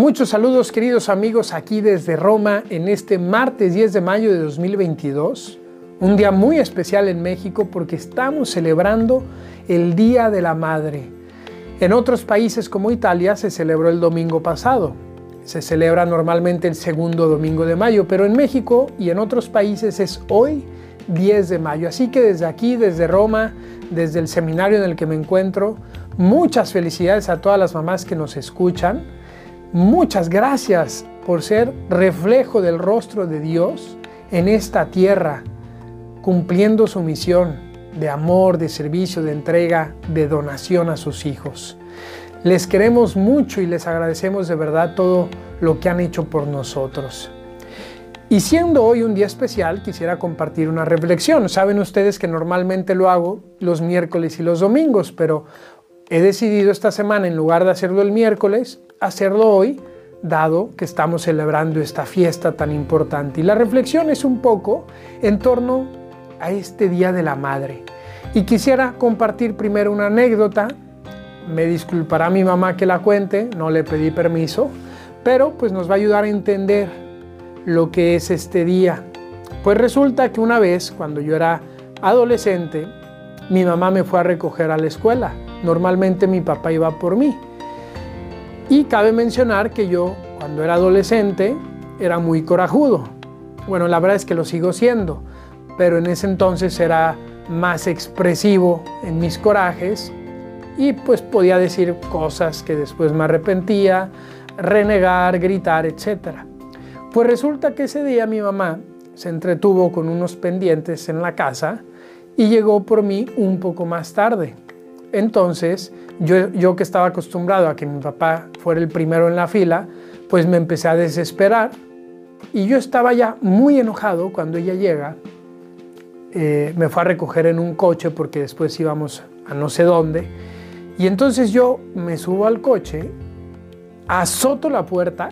Muchos saludos queridos amigos aquí desde Roma en este martes 10 de mayo de 2022, un día muy especial en México porque estamos celebrando el Día de la Madre. En otros países como Italia se celebró el domingo pasado, se celebra normalmente el segundo domingo de mayo, pero en México y en otros países es hoy 10 de mayo. Así que desde aquí, desde Roma, desde el seminario en el que me encuentro, muchas felicidades a todas las mamás que nos escuchan Muchas gracias por ser reflejo del rostro de Dios en esta tierra, cumpliendo su misión de amor, de servicio, de entrega, de donación a sus hijos. Les queremos mucho y les agradecemos de verdad todo lo que han hecho por nosotros. Y siendo hoy un día especial, quisiera compartir una reflexión. Saben ustedes que normalmente lo hago los miércoles y los domingos, pero he decidido esta semana, en lugar de hacerlo el miércoles, hacerlo hoy, dado que estamos celebrando esta fiesta tan importante. Y la reflexión es un poco en torno a este Día de la Madre. Y quisiera compartir primero una anécdota. Me disculpará mi mamá que la cuente, no le pedí permiso, pero pues nos va a ayudar a entender lo que es este día. Pues resulta que una vez, cuando yo era adolescente, mi mamá me fue a recoger a la escuela. Normalmente mi papá iba por mí. Y cabe mencionar que yo, cuando era adolescente, era muy corajudo. Bueno, la verdad es que lo sigo siendo, pero en ese entonces era más expresivo en mis corajes y pues podía decir cosas que después me arrepentía, renegar, gritar, etc. Pues resulta que ese día mi mamá se entretuvo con unos pendientes en la casa y llegó por mí un poco más tarde. Entonces, yo, yo que estaba acostumbrado a que mi papá fuera el primero en la fila, pues me empecé a desesperar y yo estaba ya muy enojado cuando ella llega. Eh, me fue a recoger en un coche porque después íbamos a no sé dónde. Y entonces yo me subo al coche, azoto la puerta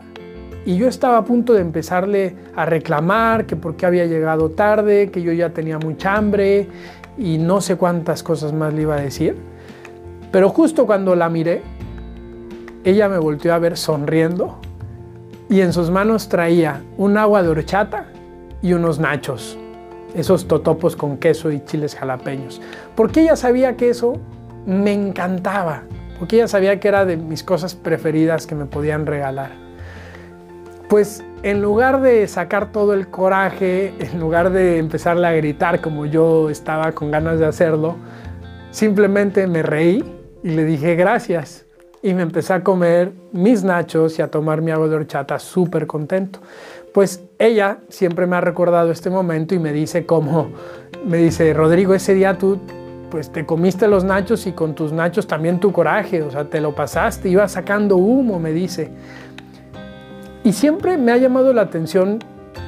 y yo estaba a punto de empezarle a reclamar que por qué había llegado tarde, que yo ya tenía mucha hambre y no sé cuántas cosas más le iba a decir. Pero justo cuando la miré, ella me volteó a ver sonriendo y en sus manos traía un agua de horchata y unos nachos, esos totopos con queso y chiles jalapeños. Porque ella sabía que eso me encantaba, porque ella sabía que era de mis cosas preferidas que me podían regalar. Pues en lugar de sacar todo el coraje, en lugar de empezarle a gritar como yo estaba con ganas de hacerlo, simplemente me reí y le dije gracias. Y me empecé a comer mis nachos y a tomar mi agua de horchata súper contento. Pues ella siempre me ha recordado este momento y me dice como, me dice, Rodrigo, ese día tú pues te comiste los nachos y con tus nachos también tu coraje, o sea, te lo pasaste, ibas sacando humo, me dice. Y siempre me ha llamado la atención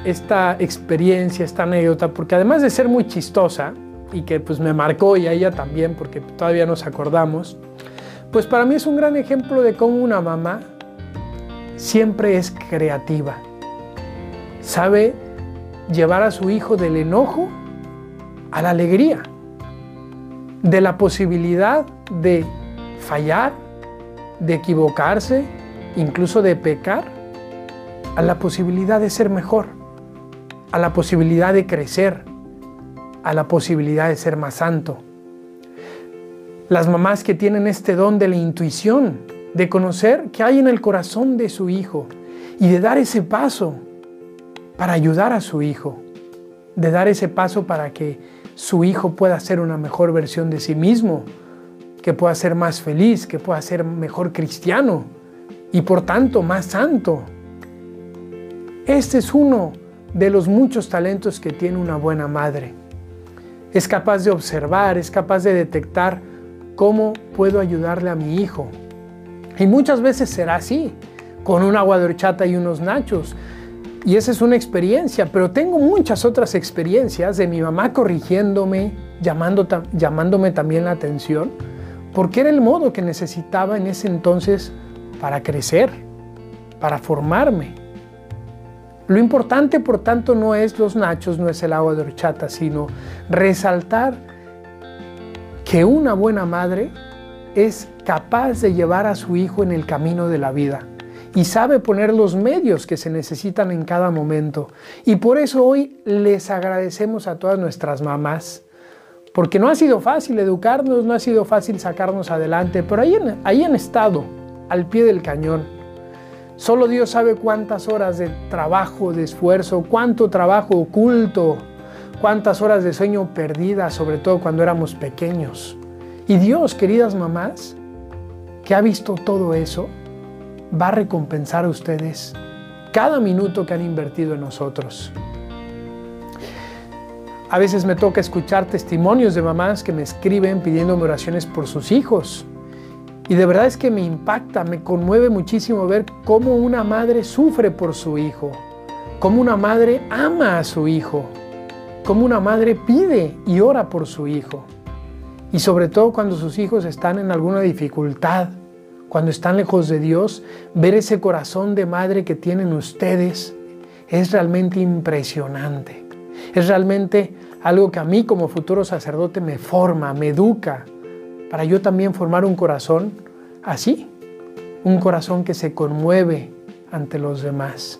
esta experiencia, esta anécdota, porque además de ser muy chistosa, y que pues me marcó y a ella también porque todavía nos acordamos, pues para mí es un gran ejemplo de cómo una mamá siempre es creativa. Sabe llevar a su hijo del enojo a la alegría, de la posibilidad de fallar, de equivocarse, incluso de pecar, a la posibilidad de ser mejor, a la posibilidad de crecer, a la posibilidad de ser más santo. Las mamás que tienen este don de la intuición, de conocer qué hay en el corazón de su hijo y de dar ese paso para ayudar a su hijo, de dar ese paso para que su hijo pueda ser una mejor versión de sí mismo, que pueda ser más feliz, que pueda ser mejor cristiano y por tanto más santo. Este es uno de los muchos talentos que tiene una buena madre es capaz de observar, es capaz de detectar cómo puedo ayudarle a mi hijo. Y muchas veces será así, con un agua de horchata y unos nachos. Y esa es una experiencia, pero tengo muchas otras experiencias de mi mamá corrigiéndome, llamándome también la atención, porque era el modo que necesitaba en ese entonces para crecer, para formarme. Lo importante, por tanto, no es los nachos, no es el agua de horchata, sino resaltar que una buena madre es capaz de llevar a su hijo en el camino de la vida y sabe poner los medios que se necesitan en cada momento. Y por eso hoy les agradecemos a todas nuestras mamás, porque no ha sido fácil educarnos, no ha sido fácil sacarnos adelante, pero ahí, ahí han estado, al pie del cañón. Solo Dios sabe cuántas horas de trabajo, de esfuerzo, cuánto trabajo oculto, cuántas horas de sueño perdidas, sobre todo cuando éramos pequeños. Y Dios, queridas mamás, que ha visto todo eso, va a recompensar a ustedes cada minuto que han invertido en nosotros. A veces me toca escuchar testimonios de mamás que me escriben pidiéndome oraciones por sus hijos. Y de verdad es que me impacta, me conmueve muchísimo ver cómo una madre sufre por su hijo, cómo una madre ama a su hijo, cómo una madre pide y ora por su hijo. Y sobre todo cuando sus hijos están en alguna dificultad, cuando están lejos de Dios, ver ese corazón de madre que tienen ustedes es realmente impresionante. Es realmente algo que a mí como futuro sacerdote me forma, me educa, para yo también formar un corazón así, un corazón que se conmueve ante los demás.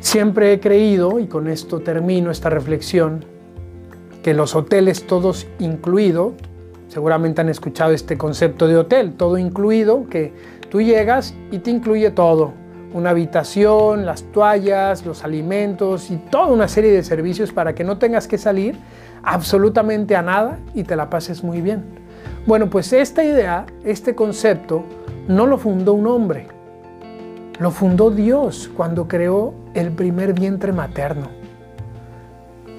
Siempre he creído, y con esto termino esta reflexión, que los hoteles todos incluidos Seguramente han escuchado este concepto de hotel, todo incluido, que tú llegas y te incluye todo. Una habitación, las toallas, los alimentos y toda una serie de servicios para que no tengas que salir absolutamente a nada y te la pases muy bien. Bueno, pues esta idea, este concepto, no lo fundó un hombre, lo fundó Dios cuando creó el primer vientre materno.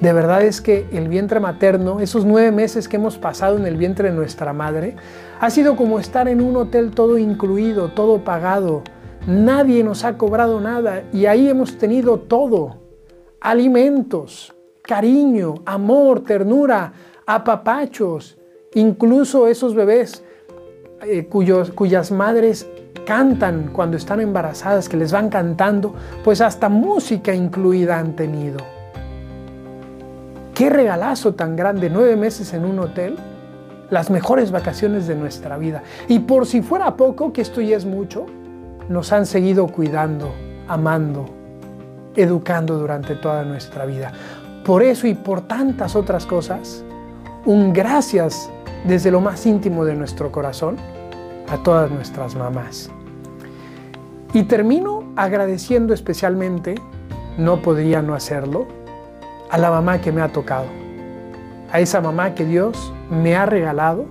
De verdad es que el vientre materno, esos nueve meses que hemos pasado en el vientre de nuestra madre, ha sido como estar en un hotel todo incluido, todo pagado. Nadie nos ha cobrado nada y ahí hemos tenido todo. Alimentos, cariño, amor, ternura, apapachos, incluso esos bebés eh, cuyas madres cantan cuando están embarazadas, que les van cantando, pues hasta música incluida han tenido. Qué regalazo tan grande, nueve meses en un hotel, las mejores vacaciones de nuestra vida. Y por si fuera poco, que esto ya es mucho, nos han seguido cuidando, amando, educando durante toda nuestra vida. Por eso y por tantas otras cosas, un gracias desde lo más íntimo de nuestro corazón a todas nuestras mamás. Y termino agradeciendo especialmente, no podría no hacerlo, a la mamá que me ha tocado, a esa mamá que Dios me ha regalado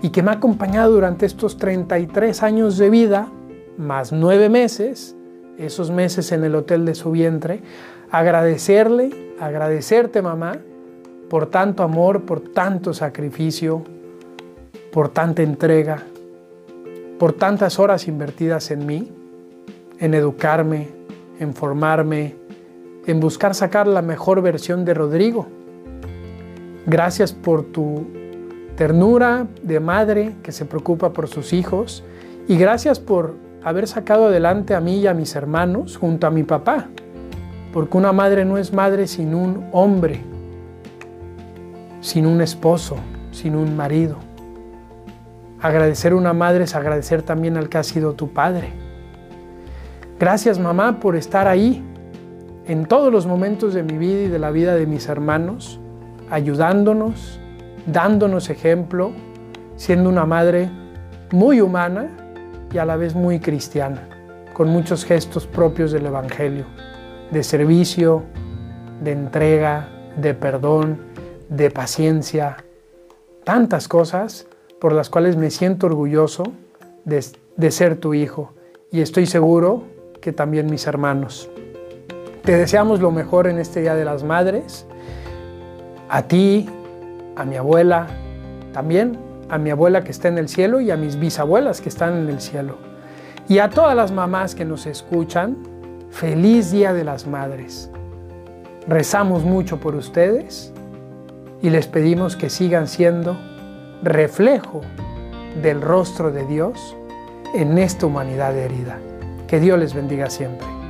y que me ha acompañado durante estos 33 años de vida, más nueve meses, esos meses en el hotel de su vientre, agradecerle, agradecerte mamá, por tanto amor, por tanto sacrificio, por tanta entrega, por tantas horas invertidas en mí, en educarme, en formarme, en buscar sacar la mejor versión de Rodrigo. Gracias por tu ternura de madre que se preocupa por sus hijos y gracias por haber sacado adelante a mí y a mis hermanos junto a mi papá, porque una madre no es madre sin un hombre, sin un esposo, sin un marido. Agradecer a una madre es agradecer también al que ha sido tu padre. Gracias mamá por estar ahí en todos los momentos de mi vida y de la vida de mis hermanos, ayudándonos, dándonos ejemplo, siendo una madre muy humana y a la vez muy cristiana, con muchos gestos propios del Evangelio, de servicio, de entrega, de perdón, de paciencia, tantas cosas por las cuales me siento orgulloso de, de ser tu hijo y estoy seguro que también mis hermanos. Te deseamos lo mejor en este Día de las Madres. A ti, a mi abuela, también a mi abuela que está en el cielo y a mis bisabuelas que están en el cielo. Y a todas las mamás que nos escuchan, feliz Día de las Madres. Rezamos mucho por ustedes y les pedimos que sigan siendo reflejo del rostro de Dios en esta humanidad herida. Que Dios les bendiga siempre.